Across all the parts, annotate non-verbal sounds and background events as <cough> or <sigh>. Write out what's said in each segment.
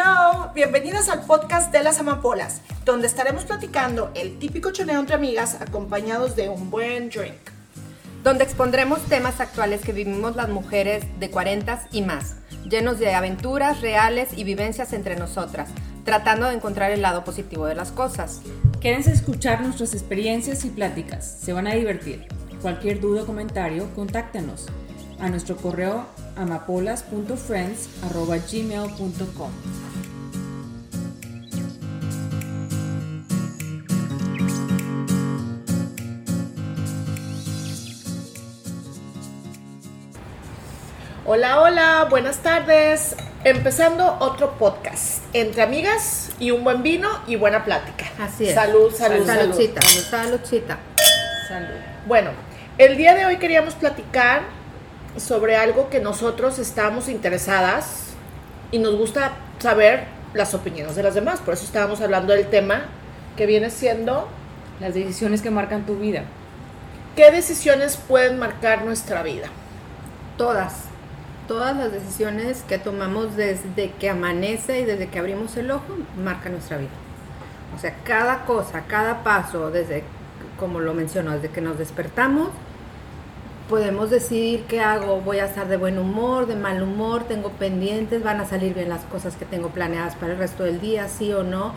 hello. Bienvenidas al podcast de las amapolas, donde estaremos platicando el típico choneo entre amigas acompañados de un buen drink. Donde expondremos temas actuales que vivimos las mujeres de 40 y más, llenos de aventuras reales y vivencias entre nosotras, tratando de encontrar el lado positivo de las cosas. Quédense escuchar nuestras experiencias y pláticas, se van a divertir. Cualquier duda o comentario, contáctenos a nuestro correo amapolas.friends.gmail.com. Hola, hola, buenas tardes. Empezando otro podcast entre amigas y un buen vino y buena plática. Así es. Salud, salud, salud. Saludcita, saludcita. Salud. Bueno, el día de hoy queríamos platicar sobre algo que nosotros estábamos interesadas y nos gusta saber las opiniones de las demás. Por eso estábamos hablando del tema que viene siendo Las decisiones que marcan tu vida. qué decisiones pueden marcar nuestra vida. Todas, todas las decisiones que tomamos desde que amanece y desde que abrimos el ojo marcan nuestra vida. O sea, cada cosa, cada paso, desde, como lo menciono, desde que nos despertamos, podemos decidir qué hago. Voy a estar de buen humor, de mal humor, tengo pendientes, van a salir bien las cosas que tengo planeadas para el resto del día, sí o no.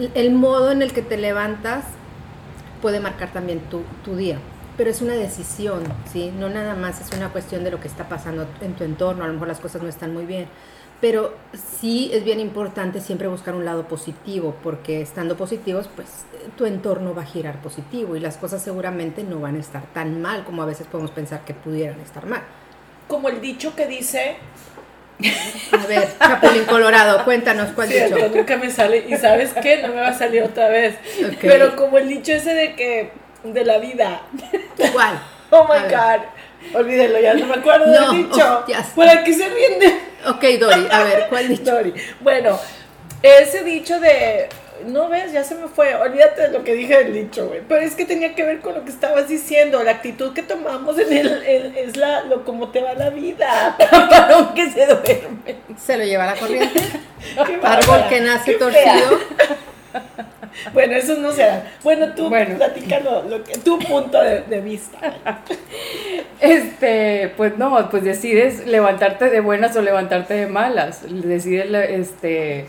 El, el modo en el que te levantas puede marcar también tu, tu día. Pero es una decisión, ¿sí? No nada más es una cuestión de lo que está pasando en tu entorno, a lo mejor las cosas no están muy bien. Pero sí es bien importante siempre buscar un lado positivo, porque estando positivos, pues tu entorno va a girar positivo y las cosas seguramente no van a estar tan mal como a veces podemos pensar que pudieran estar mal. Como el dicho que dice, A ver, Chapulín Colorado, cuéntanos cuál Cierto, dicho. nunca me sale, y sabes qué, no me va a salir otra vez. Pero como el dicho ese de que, de la vida, ¿Cuál? <laughs> Oh my. God. Olvídelo, ya no me acuerdo No, del dicho. <laughs> oh. Por aquí se rinde. Ok, Dori, a ver, ¿cuál <laughs> dicho? Sorry. Bueno, ese dicho de. No ves, ya se me fue. Olvídate de lo que dije del dicho, güey. Pero es que tenía que ver con lo que estabas diciendo. La actitud que tomamos en el, el- es la, lo como te va la vida. Varón que se duerme. Se lo lleva la corriente. Árbol que nace qué torcido. <laughs> Bueno, eso no se da. Bueno, tú Bueno. lo que, tu punto de, de vista. <laughs> Este, pues no, pues decides levantarte de buenas o levantarte de malas. Decides, este,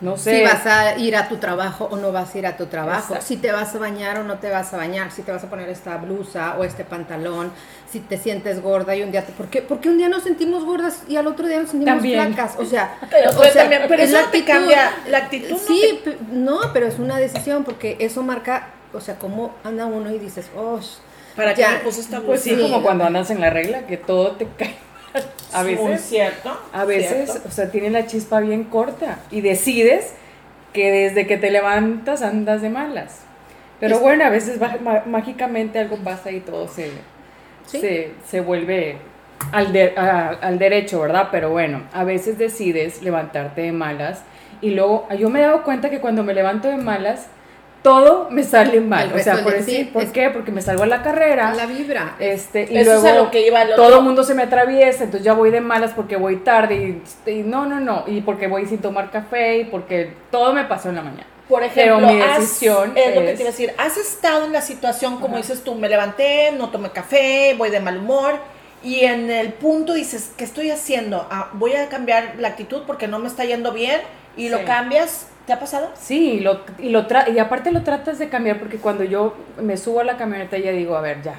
no sé. Si vas a ir a tu trabajo o no vas a ir a tu trabajo, Exacto. si te vas a bañar o no te vas a bañar, si te vas a poner esta blusa o este pantalón, si te sientes gorda y un día te... ¿Por qué, por qué un día nos sentimos gordas y al otro día nos sentimos También. flacas? O sea, <laughs> Pero, o pues, sea, también- pero es eso la no te actitud. cambia. La actitud no Sí, pe- no, pero es una decisión porque eso marca, o sea, cómo anda uno y dices, oh, ¿Para qué me puse esta Pues sí, Sí. como cuando andas en la regla, que todo te cae. A veces, cierto. a veces, cierto. o sea, tiene la chispa bien corta y decides que desde que te levantas andas de malas. Pero bueno, a veces mágicamente algo pasa y todo se, Sí. se, se vuelve al, de- a- al derecho, ¿verdad? Pero bueno, a veces decides levantarte de malas y luego yo me he dado cuenta que cuando me levanto de malas, todo me sale mal. El O sea, por, decir, sí, ¿por es- qué? Porque me salgo a la carrera. la vibra. Este, y Eso es luego a lo que iba el otro. todo el mundo se me atraviesa, entonces ya voy de malas porque voy tarde y, y no, no, no, y porque voy sin tomar café y porque todo me pasó en la mañana. Por ejemplo, Pero mi has- es lo que es- te iba a decir, has estado en la situación como Ajá. dices tú, me levanté, no tomé café, voy de mal humor y en el punto dices, ¿qué estoy haciendo? Ah, voy a cambiar la actitud porque no me está yendo bien y lo cambias. ¿Te ha pasado? Sí, y, lo, y, lo tra- y aparte lo tratas de cambiar porque cuando yo me subo a la camioneta ya digo, a ver, ya,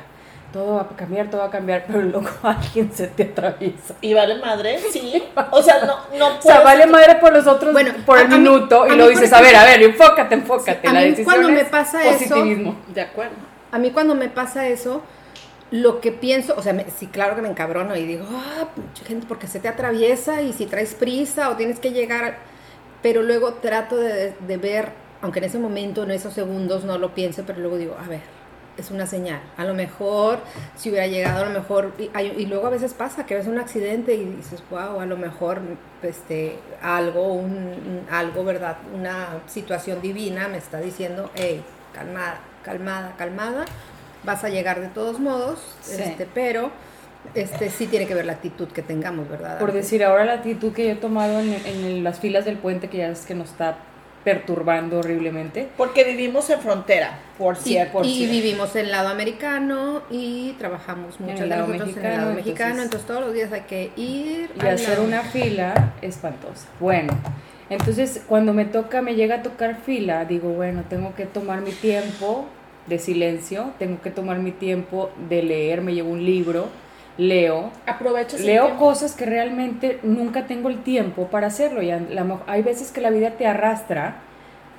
todo va a cambiar, todo va a cambiar, pero luego <laughs> alguien se te atraviesa. Y vale madre, sí. <laughs> O sea, no, no O sea, vale madre por los otros, Bueno, por a- el a mí- minuto, a y por dices, a ver, a ver, enfócate, enfócate. a la mí decisión cuando me es pasa eso- positivismo. De acuerdo. A mí cuando me pasa eso, lo que pienso, o sea, me- sí, claro que me encabrono y digo, ah, pinche gente, porque se te atraviesa y si traes prisa o tienes que llegar, pero luego trato de, de ver, aunque en ese momento, en esos segundos no lo pienso, pero luego digo, a ver, es una señal. A lo mejor, si hubiera llegado, a lo mejor, y, luego a veces pasa que ves un accidente y dices, wow, a lo mejor este, algo, un, un- algo, ¿verdad? Una situación divina me está diciendo, hey, calmada, calmada, calmada, vas a llegar de todos modos, Sí. este, pero este sí tiene que ver la actitud que tengamos, ¿verdad? Por decir, ahora la actitud que yo he tomado en, en las filas del puente, que ya es que nos está perturbando horriblemente. Porque vivimos en frontera, por Y, cierto. y vivimos en el lado americano y trabajamos mucho En el lado nosotros en mexicano, el lado entonces- mexicano, entonces todos los días hay que ir y hacer lado- una fila espantosa. Bueno, entonces cuando me toca, me llega a tocar fila, digo, bueno, tengo que tomar mi tiempo de silencio, tengo que tomar mi tiempo de leer, me llevo un libro, leo, Aprovechas el leo tiempo. cosas que realmente nunca tengo el tiempo para hacerlo. Y la hay veces que la vida te arrastra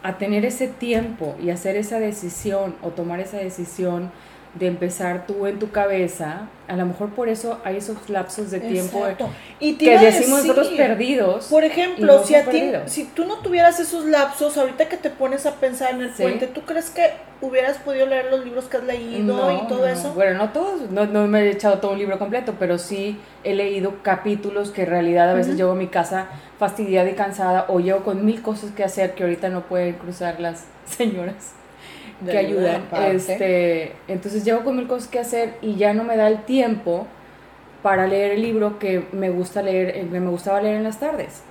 a tener ese tiempo y hacer esa decisión o tomar esa decisión de empezar tú en tu cabeza. A lo mejor por eso hay esos lapsos de tiempo Exacto. Y te que decimos nosotros decir, perdidos. Por ejemplo, no si a ti, si tú no tuvieras esos lapsos, ahorita que te pones a pensar en el Sí. puente, ¿tú crees que hubieras podido leer los libros que has leído No, y todo no. eso? Bueno, no todos, no, no me he echado todo un libro completo, pero sí he leído capítulos que en realidad a veces llego a mi casa fastidiada y cansada o llego con mil cosas que hacer que ahorita no pueden cruzar las <laughs> señoras que ayuda ayudan. Este, entonces llego con mil cosas que hacer y ya no me da el tiempo para leer el libro que me gusta leer, eh, que me gustaba leer en las tardes.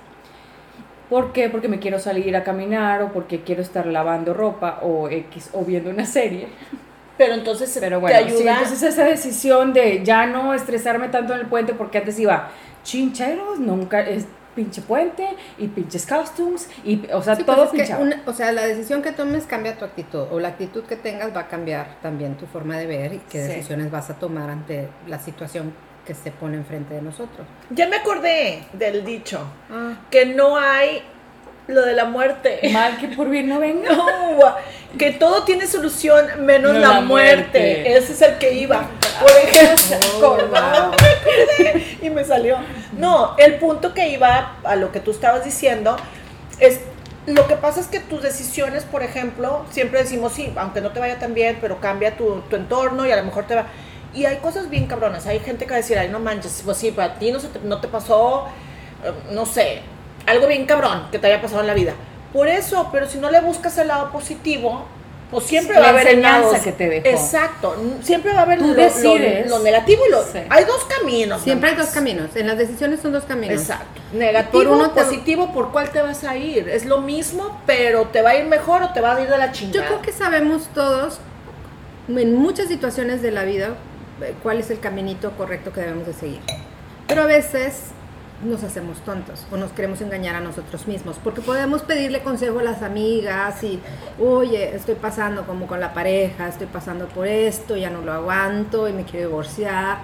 ¿Por qué? Porque me quiero salir a caminar o porque quiero estar lavando ropa o X o viendo una serie. Pero entonces Pero te bueno, sí, ayuda. entonces esa decisión de ya no estresarme tanto en el puente porque antes iba chincheros, nunca es pinche puente y pinches costumes y o sea, Sí, pues todo es que pinchado. una- o sea, la decisión que tomes cambia tu actitud o la actitud que tengas va a cambiar también tu forma de ver y qué Sí. decisiones vas a tomar ante la situación que se pone enfrente de nosotros. Ya me acordé del dicho, Ah, que no hay lo de la muerte. Mal que por bien no venga. <laughs> No, que todo tiene solución menos No la, la muerte. muerte. Ese es el que iba. Por ejemplo, acordaba, me y me salió. No, el punto que iba a lo que tú estabas diciendo es lo que pasa es que tus decisiones, por ejemplo, siempre decimos sí, aunque no te vaya tan bien, pero cambia tu, tu entorno y a lo mejor te va. Y hay cosas bien cabronas. Hay gente que va a decir, ay, no manches, pues sí, para ti no, se te, no te pasó, eh, no sé, algo bien cabrón que te haya pasado en la vida. Por eso, pero si no le buscas el lado positivo, pues siempre La va a haber enseñanza lados- que te dejó. Exacto, siempre va a haber Tú lo, decides. lo- lo negativo y lo... Sí. Hay dos caminos. siempre hay dos caminos. En las decisiones son dos caminos. Exacto. Negativo, Por uno te- positivo, ¿por cuál te vas a ir? Es lo mismo, pero te va a ir mejor o te va a ir de la Yo chingada. creo que sabemos todos, en muchas situaciones de la vida, cuál es el caminito correcto que debemos de seguir. Pero a veces nos hacemos tontos o nos queremos engañar a nosotros mismos, porque podemos pedirle consejo a las amigas y, oye, estoy pasando como con la pareja, estoy pasando por esto, ya no lo aguanto y me quiero divorciar,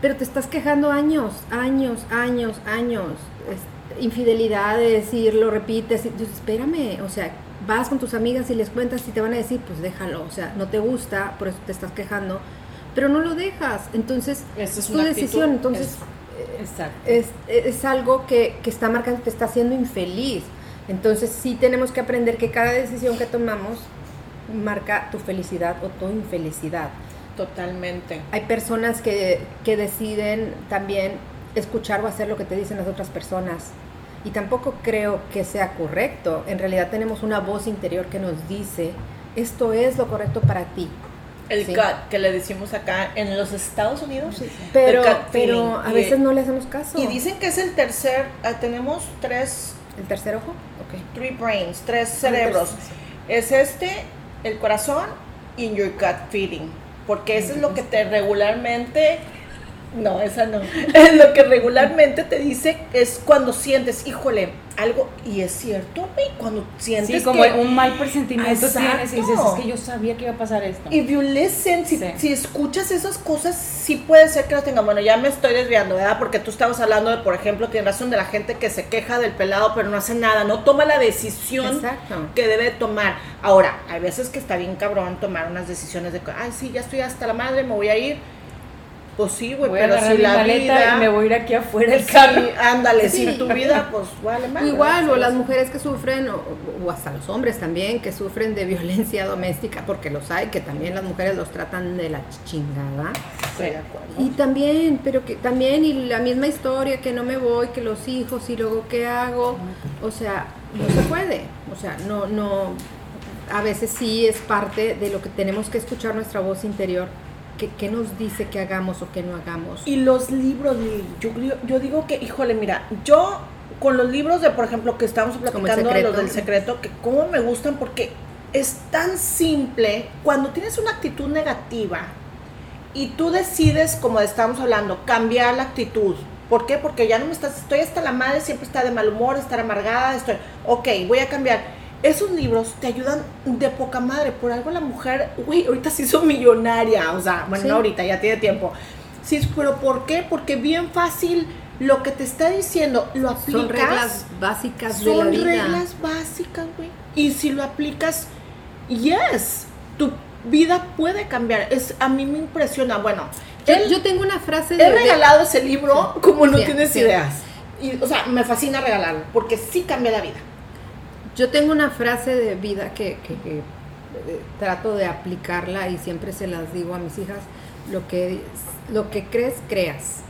pero te estás quejando años, años, años, años, es- infidelidades y lo repites, y espérame, o sea, vas con tus amigas y les cuentas y te van a decir, pues déjalo, o sea, no te gusta, por eso te estás quejando, pero no lo dejas, entonces es tu decisión, actitud, entonces. Es, es algo que, que está marcando, te está haciendo infeliz. Entonces sí tenemos que aprender que cada decisión que tomamos marca tu felicidad o tu infelicidad. Totalmente. Hay personas que, que deciden también escuchar o hacer lo que te dicen las otras personas. Y tampoco creo que sea correcto. En realidad tenemos una voz interior que nos dice, esto es lo correcto para ti. El Sí. gut que le decimos acá en los Estados Unidos. Pero, gut pero feeling. a veces no le hacemos caso. Y dicen que es el tercer, ah, tenemos tres, ¿El tercer ojo? Ok. three brains, tres cerebros. Es este, el corazón y your gut feeling. Porque eso es lo que te regularmente... No, esa no. <laughs> Es lo que regularmente te dice es cuando sientes, híjole, algo, y es cierto, güey, cuando sientes Sí, como que... un mal presentimiento Exacto. tienes y dices, es que yo sabía que iba a pasar esto. If you listen, si, Sí. si escuchas esas cosas, sí puede ser que lo tenga. Bueno, ya me estoy desviando, ¿verdad? Porque tú estabas hablando de, por ejemplo, tienes razón, de la gente que se queja del pelado, pero no hace nada, no toma la decisión Exacto. que debe tomar. Ahora, hay veces que está bien cabrón tomar unas decisiones de, ay, sí, ya estoy hasta la madre, me voy a ir. Pues sí, güey, pero si mi la vida... y me voy a ir aquí afuera del Sí, carro. ándale, Sí. si tu vida, pues vale <laughs> más. Igual, o las mujeres que sufren, o, o hasta los hombres también, que sufren de <laughs> violencia doméstica, porque los hay, que también las mujeres los tratan de la chingada. Estoy de acuerdo. Y también, pero que también, y la misma historia, que no me voy, que los hijos, y luego qué hago, o sea, no se puede, o sea, no, no, a veces sí es parte de lo que tenemos que escuchar nuestra voz interior qué, qué nos dice que hagamos o que no hagamos. Y los libros, yo, yo digo que, híjole, mira, yo con los libros de, por ejemplo, que estamos platicando de los del secreto, que cómo me gustan porque es tan simple cuando tienes una actitud negativa y tú decides, como estamos hablando, cambiar la actitud. ¿Por qué? Porque ya no me estás, estoy hasta la madre, siempre está de mal humor, estar amargada, estoy, ok, voy a cambiar. Esos libros te ayudan de poca madre. Por algo la mujer, güey, ahorita se hizo millonaria, o sea, bueno, no ahorita, ya tiene tiempo. Sí, pero ¿por qué? Porque bien fácil lo que te está diciendo, lo aplicas. Son reglas básicas de la vida. Son reglas básicas, güey. Y si lo aplicas, yes, tu vida puede cambiar. Es, a mí me impresiona. Bueno, yo, tengo una frase de. He regalado ese libro como no tienes ideas. Y, o sea, me fascina regalarlo porque sí cambia la vida. Yo tengo una frase de vida que, que, que eh, trato de aplicarla y siempre se las digo a mis hijas. Lo que, lo que crees, creas.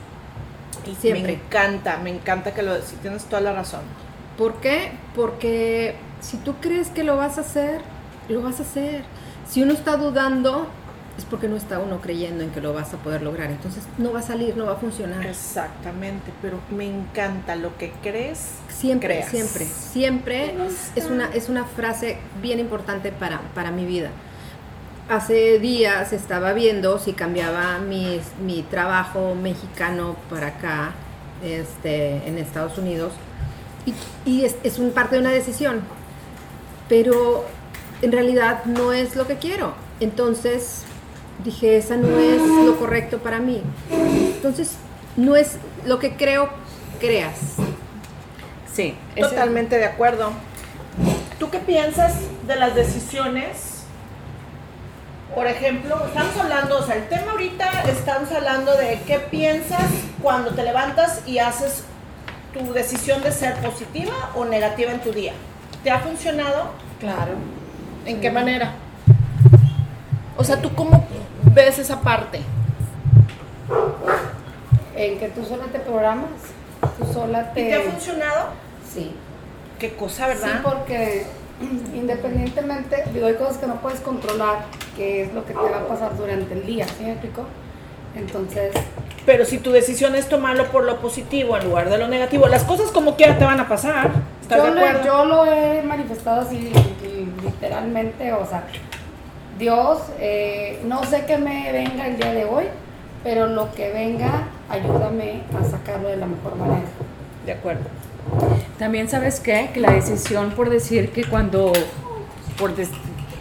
Y siempre. Me encanta, me encanta que lo si tienes toda la razón. ¿Por qué? Porque si tú crees que lo vas a hacer, lo vas a hacer. Si uno está dudando, es porque no está uno creyendo en que lo vas a poder lograr. Entonces no va a salir, no va a funcionar. Exactamente, pero me encanta lo que crees. Siempre, siempre, siempre es una, es una frase bien importante para, para mi vida. Hace días estaba viendo si cambiaba mi, mi trabajo mexicano para acá, este, en Estados Unidos, y, y es, es un parte de una decisión. Pero en realidad no es lo que quiero. Entonces dije, esa no es lo correcto para mí. Entonces, no es lo que creo, creas. Sí, totalmente de acuerdo. ¿Tú qué piensas de las decisiones? Por ejemplo, estamos hablando, o sea, el tema ahorita estamos hablando de qué piensas cuando te levantas y haces tu decisión de ser positiva o negativa en tu día. ¿Te ha funcionado? Claro. ¿En qué manera? O sea, ¿tú cómo ves esa parte? En que tú sola te programas, tú sola te... ¿Y te ha funcionado? Sí. Qué cosa, ¿verdad? Sí, porque <clears throat> independientemente, digo, hay cosas que no puedes controlar, que es lo que te va a pasar durante el día, ¿sí me explico? Entonces... Pero si tu decisión es tomarlo por lo positivo en lugar de lo negativo, las cosas como quiera te van a pasar. yo, Lo, yo lo he manifestado así literalmente, o sea, Dios, eh, no sé qué me venga el día de hoy, pero lo que venga, ayúdame a sacarlo de la mejor manera. De acuerdo. También sabes qué, que la decisión por decir que cuando por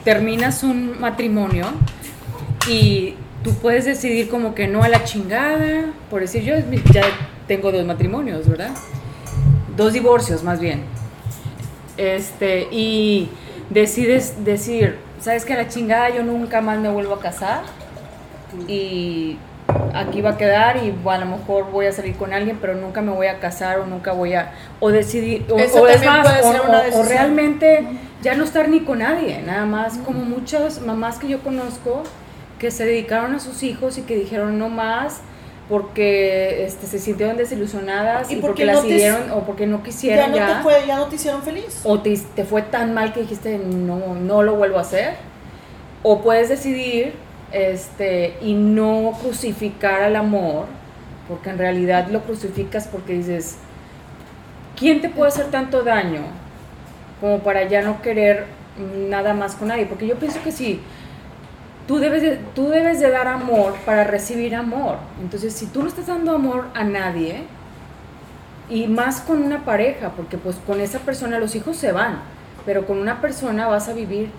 terminas un matrimonio y tú puedes decidir como que no a la chingada, por decir yo ya tengo dos matrimonios, ¿verdad? Dos divorcios más bien. Este, y decides decir, ¿sabes que a la chingada yo nunca más me vuelvo a casar? Y aquí va a quedar y a lo mejor voy a salir con alguien, pero nunca me voy a casar o nunca voy a, o decidir, o, es más, o, realmente ya no estar ni con nadie, nada más como muchas mamás que yo conozco que se dedicaron a sus hijos y que dijeron no más, porque este, se sintieron desilusionadas y, porque, las siguieron o porque no quisieron ya. No Te fue, ya no te hicieron feliz. O te, te, fue tan mal que dijiste no, no lo vuelvo a hacer. O puedes decidir este, y no crucificar al amor, porque en realidad lo crucificas porque dices, ¿quién te puede hacer tanto daño como para ya no querer nada más con nadie? Porque yo pienso que sí tú debes, de, tú debes de dar amor para recibir amor. Entonces, si tú no estás dando amor a nadie, y más con una pareja, porque pues con esa persona los hijos se van, pero con una persona vas a vivir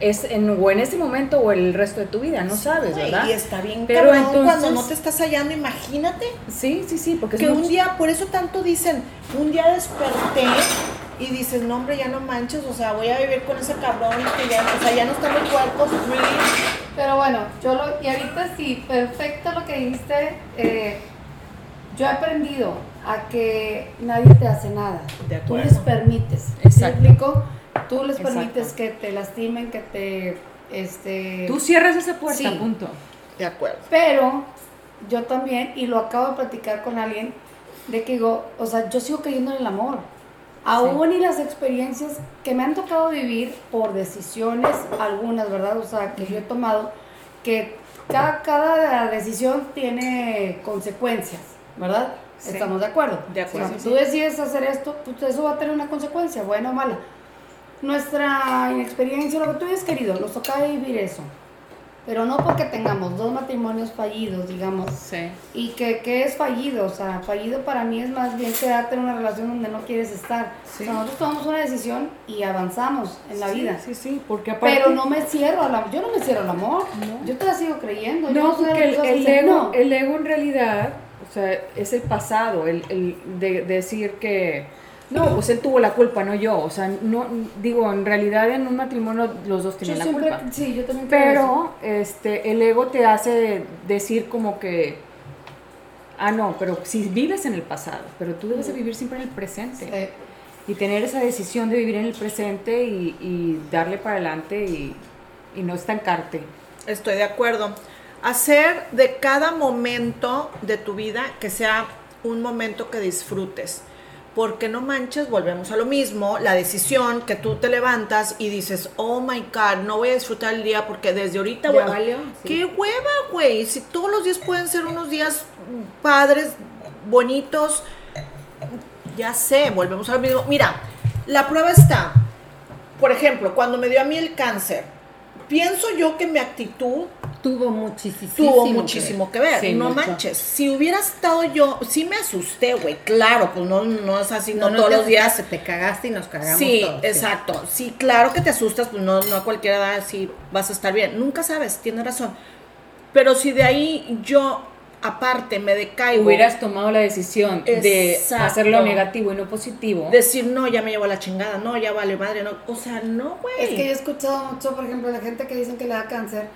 es en, o en ese momento o el resto de tu vida, no sabes, ¿verdad? Y está bien pero entonces, cuando no te estás hallando, imagínate. Sí, sí, sí, porque que un día, por eso tanto dicen, un día desperté y dices, no hombre, ya no manches, o sea, voy a vivir con ese cabrón que ya, o sea, ya no está mi cuerpo, Pero bueno, yo lo, y ahorita sí, perfecto lo que dijiste, eh, yo he aprendido a que nadie te hace nada. De Tú les permites. Exacto. Tú les permites que te lastimen, que te, este... Tú cierras esa puerta, punto. De acuerdo. Pero yo también, y lo acabo de platicar con alguien, de que digo, o sea, yo sigo creyendo en el amor. Aún y las experiencias que me han tocado vivir por decisiones, algunas, ¿verdad? O sea, que yo he tomado, que cada, cada decisión tiene consecuencias, ¿verdad? ¿Estamos de acuerdo? De acuerdo. Si tú decides hacer esto, pues eso va a tener una consecuencia, buena o mala. Nuestra inexperiencia, lo que tú hayas querido, nos toca vivir eso. Pero no porque tengamos dos matrimonios fallidos, digamos. Sí. Y que, que es fallido, o sea, fallido para mí es más bien quedarte en una relación donde no quieres estar. Sí. O sea, nosotros tomamos una decisión y avanzamos en la vida. Sí, sí, porque aparte... Pero no me cierro al amor. Yo no me cierro al amor. Yo te la sigo creyendo. yo No, soy de porque el, ego, no. el ego en realidad, o sea, es el pasado, el, el de, decir que, no, pues él tuvo la culpa, no yo. O sea, no, digo, en realidad en un matrimonio los dos Yo tienen la siempre, culpa. sí, yo también. Pero este, el ego te hace decir como que, ah, no, pero si vives en el pasado, pero tú debes de vivir siempre en el presente. Eh, Y tener esa decisión de vivir en el presente y, y darle para adelante y, y no estancarte. Estoy de acuerdo. Hacer de cada momento de tu vida que sea un momento que disfrutes. Porque no manches, volvemos a lo mismo, la decisión que tú te levantas y dices, oh my God, no voy a disfrutar el día porque desde ahorita Ya valió, sí. ¡Qué hueva, güey! Si todos los días pueden ser unos días padres, bonitos, ya sé, volvemos a lo mismo. Mira, la prueba está, por ejemplo, cuando me dio a mí el cáncer, pienso yo que mi actitud Tuvo muchísimo. tuvo que ver. muchísimo que ver. Sí, no mucho. manches. Si hubiera estado yo, sí me asusté, güey. Claro, pues no, no es así, no, No, no todos los días. asustaste, Te cagaste y nos cagamos Sí, todos, exacto. Sí, claro que te asustas, pues no, no a cualquiera edad sí vas a estar bien. Nunca sabes, tienes razón. Pero si de ahí yo, aparte, me decaigo, Hubieras tomado la decisión de Exacto. hacerlo negativo y no positivo. decir, no, ya me llevo la chingada, no, ya vale madre, no. O sea, no, güey. Es que yo he escuchado mucho, por ejemplo, la gente que dicen que le da cáncer,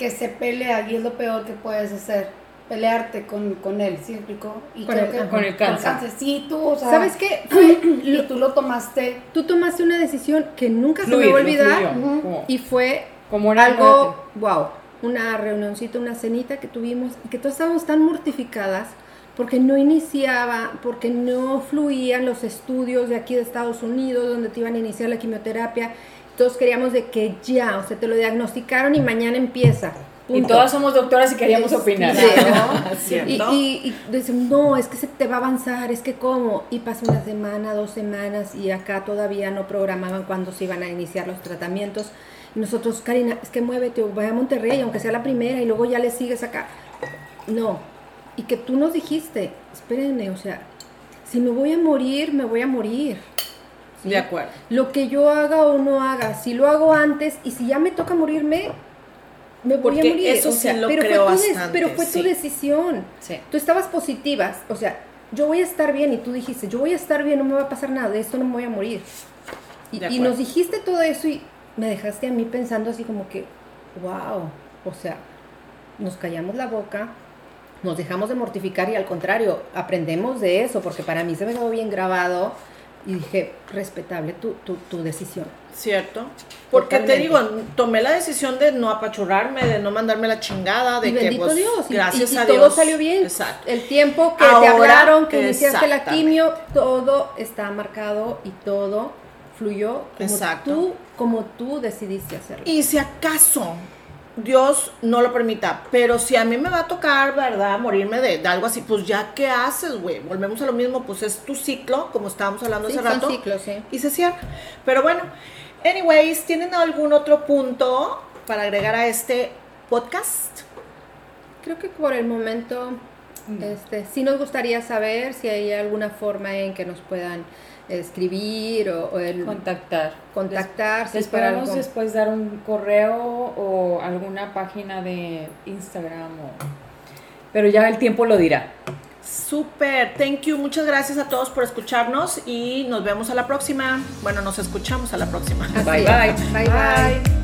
que se pelea y es lo peor que puedes hacer. Pelearte con, con él, ¿sí explicó? Y Con creo el- que- con el cáncer. Sí, tú, o sea. ¿Sabes qué? <clears throat> Fue- Y tú lo tomaste. tú tomaste una decisión que nunca se me va a olvidar fluyó, Ujú. como- y fue como era algo, wow, una reunioncita, una cenita que tuvimos y que todas estábamos tan mortificadas porque no iniciaba, porque no fluían los estudios de aquí de Estados Unidos donde te iban a iniciar la quimioterapia. Todos queríamos de que ya, o sea, te lo diagnosticaron y mañana empieza. Y todas somos doctoras y queríamos opinar. Sí, ¿no? <laughs> <laughs> Y, ¿Cierto? y, y dicen, no, es que se te va a avanzar, es que cómo. Y pasa una semana, dos semanas y acá todavía no programaban cuándo se iban a iniciar los tratamientos. Y nosotros, Karina, es que muévete, o vaya a Monterrey, aunque sea la primera, y luego ya le sigues acá. No. Y que tú nos dijiste, espérenme, o sea, si me voy a morir, me voy a morir. ¿Sí? De acuerdo. Lo que yo haga o no haga, si lo hago antes y si ya me toca morirme, me voy Porque a morir. eso o sí lo pero, creo fue tu bastante, pero fue sí. tu decisión. Sí. Tú estabas positivas, o sea, yo voy a estar bien y tú dijiste, yo voy a estar bien, no me va a pasar nada, de esto no me voy a morir. Y, y nos dijiste todo eso y me dejaste a mí pensando así como que, wow, o sea, nos callamos la boca, nos dejamos de mortificar y al contrario, aprendemos de eso, porque para mí se me quedó bien grabado y dije, respetable tu, tu, tu decisión. ¿Cierto? Porque te digo, tomé la decisión de no apachurrarme, de no mandarme la chingada, de y que bendito pues, Dios, gracias y- y a todo Dios. salió bien. Exacto. El tiempo que te hablaron, que iniciaste la quimio, todo está marcado y todo fluyó como Exacto. tú, como tú decidiste hacerlo. Y si acaso Dios no lo permita, pero si a mí me va a tocar, ¿verdad? Morirme de, de algo así, pues ya, ¿qué haces, güey? Volvemos a lo mismo, pues es tu ciclo, como estábamos hablando Sí, hace rato. ciclos, sí. Y se cierra. Pero bueno, anyways, ¿tienen algún otro punto para agregar a este podcast? Creo que por el momento, este, sí nos gustaría saber si hay alguna forma en que nos puedan escribir o, o el Contactar. contactar. si Les es para podemos algo. después dar un correo o alguna página de Instagram o... Pero ya el tiempo lo dirá. Super, thank you, muchas gracias a todos por escucharnos y nos vemos a la próxima. Bueno, nos escuchamos a la próxima. Bye. Bye, bye. Bye.